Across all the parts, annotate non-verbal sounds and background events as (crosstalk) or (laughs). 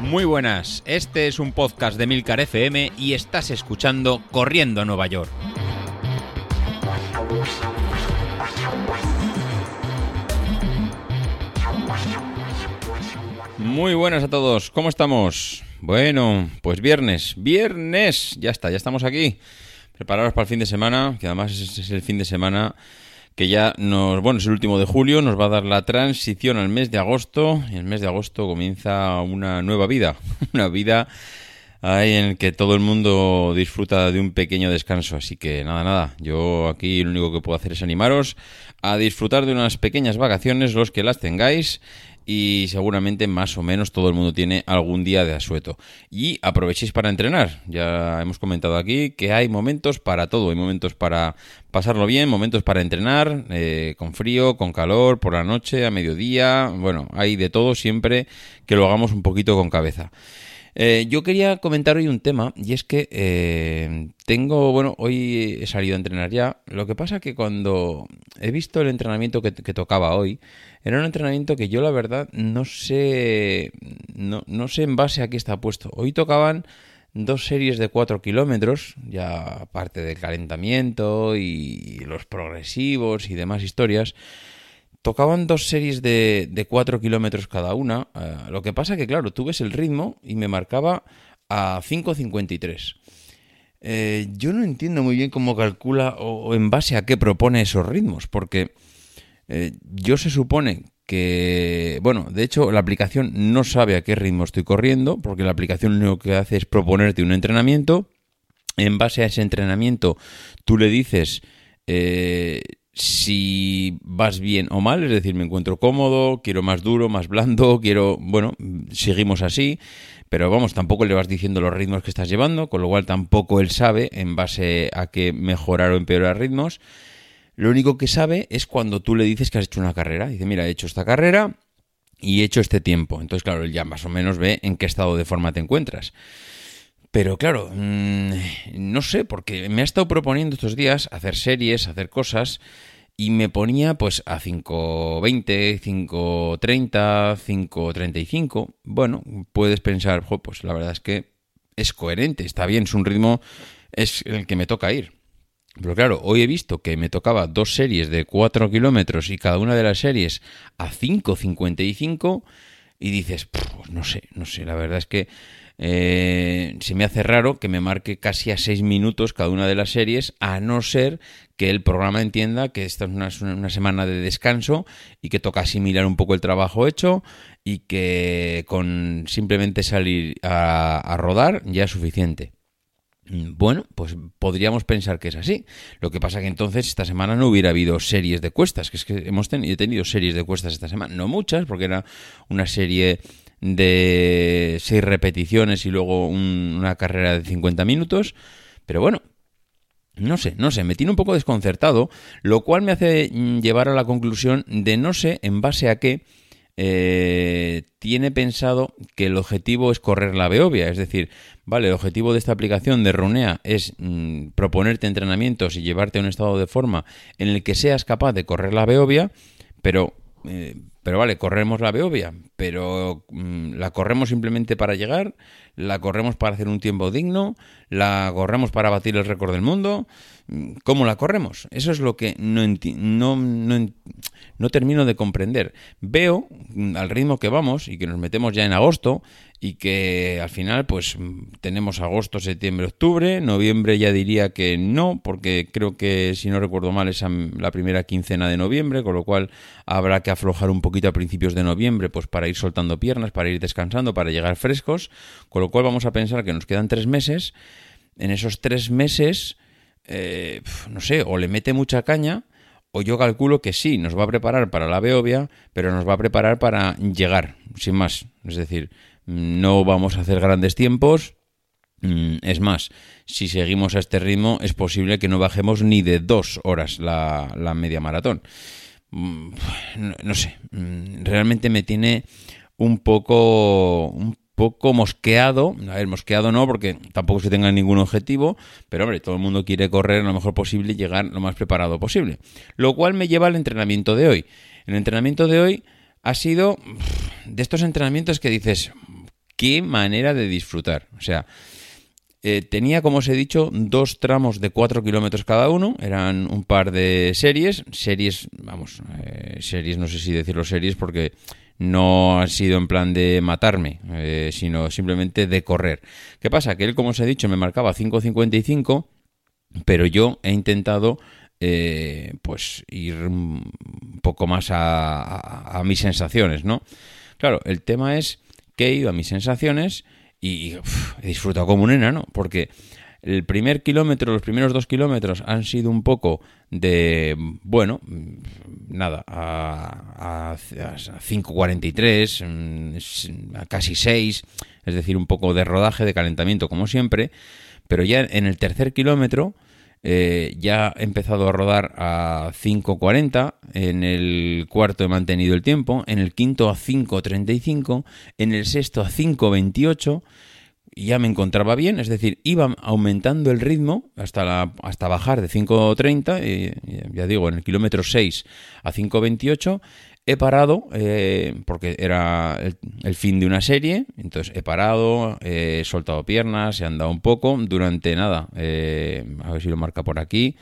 Muy buenas, este es un podcast de Milcar FM y estás escuchando Corriendo a Nueva York. Muy buenas a todos, ¿cómo estamos? Bueno, pues viernes, viernes, ya está, ya estamos aquí. Preparados para el fin de semana, que además es el fin de semana que ya nos, bueno, es el último de julio, nos va a dar la transición al mes de agosto, y el mes de agosto comienza una nueva vida, (laughs) una vida ahí en el que todo el mundo disfruta de un pequeño descanso, así que nada, nada, yo aquí lo único que puedo hacer es animaros a disfrutar de unas pequeñas vacaciones, los que las tengáis, y seguramente más o menos todo el mundo tiene algún día de asueto. Y aprovechéis para entrenar. Ya hemos comentado aquí que hay momentos para todo. Hay momentos para pasarlo bien, momentos para entrenar, eh, con frío, con calor, por la noche, a mediodía. Bueno, hay de todo siempre que lo hagamos un poquito con cabeza. Eh, yo quería comentar hoy un tema y es que eh, tengo, bueno, hoy he salido a entrenar ya. Lo que pasa que cuando he visto el entrenamiento que, tocaba hoy, era un entrenamiento que yo la verdad no sé, no, no sé en base a qué está puesto. Hoy tocaban dos series de 4 kilómetros, ya aparte del calentamiento y los progresivos y demás historias tocaban dos series de, de 4 kilómetros cada una. Eh, lo que pasa que, claro, tú ves el ritmo y me marcaba a 5.53. Eh, yo no entiendo muy bien cómo calcula o, en base a qué propone esos ritmos, porque eh, yo se supone que, bueno, de hecho la aplicación no sabe a qué ritmo estoy corriendo, porque la aplicación lo que hace es proponerte un entrenamiento. En base a ese entrenamiento, tú le dices si vas bien o mal, es decir, me encuentro cómodo, quiero más duro, más blando, (laughs) quiero, bueno, seguimos así, pero vamos, tampoco le vas diciendo los ritmos que estás llevando, con lo cual tampoco él sabe en base a que mejorar o empeorar ritmos. Lo único que sabe es cuando tú le dices que has hecho una carrera. Dice, mira, he hecho esta carrera y he hecho este tiempo. Entonces, claro, él ya más o menos ve en qué estado de forma te encuentras. Pero claro, mm, no sé, porque me ha estado proponiendo estos días hacer series, hacer cosas, y me ponía pues a 5.20, 5.30, 5.35. Bueno, puedes pensar, pues la verdad es que es coherente, está bien, es un ritmo, es el que me toca ir. Pero claro, hoy he visto que me tocaba dos series de 4 kilómetros y cada una de las series a 5.55 y dices, pues no sé, no sé, la verdad es que eh, se me hace raro que me marque casi a seis minutos cada una de las series, a no ser que el programa entienda que esta es una, semana de descanso y que toca asimilar un poco el trabajo hecho y que con simplemente salir a, rodar ya es suficiente. Bueno, pues podríamos pensar que es así. Lo que pasa que entonces esta semana no hubiera habido series de cuestas, que es que hemos tenido, he tenido series de cuestas esta semana, no muchas, porque era una serie de seis repeticiones y luego una carrera de 50 minutos. Pero bueno, no sé, no sé, me tiene un poco desconcertado, lo cual me hace llevar a la conclusión de no sé en base a qué eh, tiene pensado que el objetivo es correr la Beovia. Es decir, vale, el objetivo de esta aplicación de Runea es mm, proponerte entrenamientos y llevarte a un estado de forma en el que seas capaz de correr la Beovia, pero eh, pero vale, corremos la Beovia, pero mm, la corremos simplemente para llegar, la corremos para hacer un tiempo digno, la corremos para batir el récord del mundo. ¿Cómo la corremos? Eso es lo que no, no, no, no termino de comprender. Veo mm, al ritmo que vamos y que nos metemos ya en agosto y que al final pues tenemos agosto, septiembre, octubre, noviembre ya diría que no, porque creo que si no recuerdo mal es la primera quincena de noviembre, con lo cual habrá que aflojar un poquito a principios de noviembre pues para ir soltando piernas, para ir descansando, para llegar frescos, con lo cual vamos a pensar que nos quedan tres meses. En esos tres meses eh, no sé, o le mete mucha caña, o yo calculo que sí, nos va a preparar para la Beovia, pero nos va a preparar para llegar, sin más. Es decir, no vamos a hacer grandes tiempos. Mm, es más, si seguimos a este ritmo, es posible que no bajemos ni de dos horas la, la media maratón. Mm, no, sé, mm, realmente me tiene un poco, un poco mosqueado. A ver, mosqueado no, porque tampoco se tenga ningún objetivo, pero hombre, todo el mundo quiere correr lo mejor posible y llegar lo más preparado posible. Lo cual me lleva al entrenamiento de hoy. El entrenamiento de hoy ha sido de estos entrenamientos que dices, qué manera de disfrutar. O sea, eh, tenía, como os he dicho, dos tramos de 4 kilómetros cada uno. Eran un par de series. Series, vamos, eh, series, no sé si decirlo series porque no ha sido en plan de matarme, eh, sino simplemente de correr. ¿Qué pasa? Que él, como os he dicho, me marcaba 5.55, pero yo he intentado pues ir un poco más a, mis sensaciones, ¿no? Claro, el tema es que he ido a mis sensaciones y he disfrutado como un enano, porque el primer kilómetro, los primeros dos kilómetros han sido un poco de, bueno, nada, a, a, 5.43, a casi 6, es decir, un poco de rodaje, de calentamiento como siempre, pero ya en el tercer kilómetro eh, ya he empezado a rodar a 5.40, en el cuarto he mantenido el tiempo, en el quinto a 5.35, en el sexto a 5.28 ya me encontraba bien, es decir, iba aumentando el ritmo hasta, la, hasta bajar de 5.30, ya digo, en el kilómetro 6 a 5.28, he parado eh, porque era el, fin de una serie, entonces he parado, he soltado piernas, he andado un poco durante nada, eh, a ver si lo marca por aquí,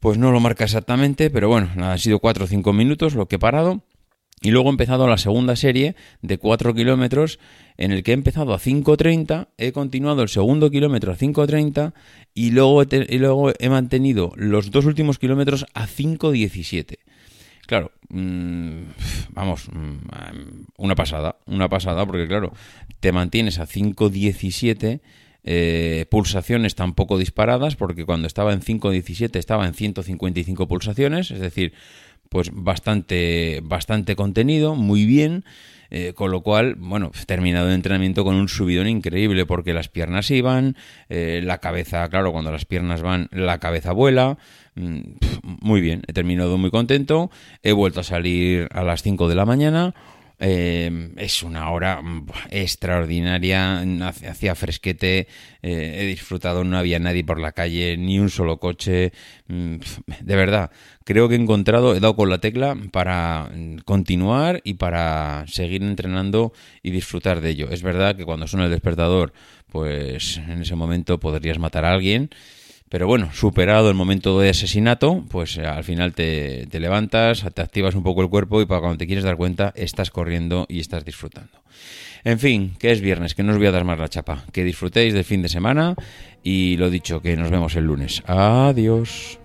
pues no lo marca exactamente, pero bueno, han sido 4 o 5 minutos lo que he parado. Y luego he empezado la segunda serie de 4 kilómetros en el que he empezado a 5.30, he continuado el segundo kilómetro a 5.30 y y luego he mantenido los dos últimos kilómetros a 5.17. Claro, mm, vamos, mm, una pasada, una pasada, porque claro, te mantienes a 5.17, eh, pulsaciones tampoco disparadas, porque cuando estaba en 5.17 estaba en 155 pulsaciones, es decir, pues bastante, bastante contenido, muy bien. Eh, con lo cual, bueno, terminado el entrenamiento con un subidón increíble porque las piernas iban, eh, la cabeza, claro, cuando las piernas van, la cabeza vuela. Mm, muy bien, he terminado muy contento. He vuelto a salir a las 5 de la mañana. Eh, es una hora mm, extraordinaria, hacía fresquete, he disfrutado, no había nadie por la calle, ni un solo coche, mm, de verdad, creo que he encontrado, he dado con la tecla para continuar y para seguir entrenando y disfrutar de ello. Es verdad que cuando suena el despertador, pues en ese momento podrías matar a alguien. Pero bueno, superado el momento de asesinato, pues eh, al final te, te, levantas, te activas un poco el cuerpo y para cuando te quieres dar cuenta estás corriendo y estás disfrutando. En fin, que es viernes, que no os voy a dar más la chapa. Que disfrutéis del fin de semana y lo dicho, que nos vemos el lunes. Adiós.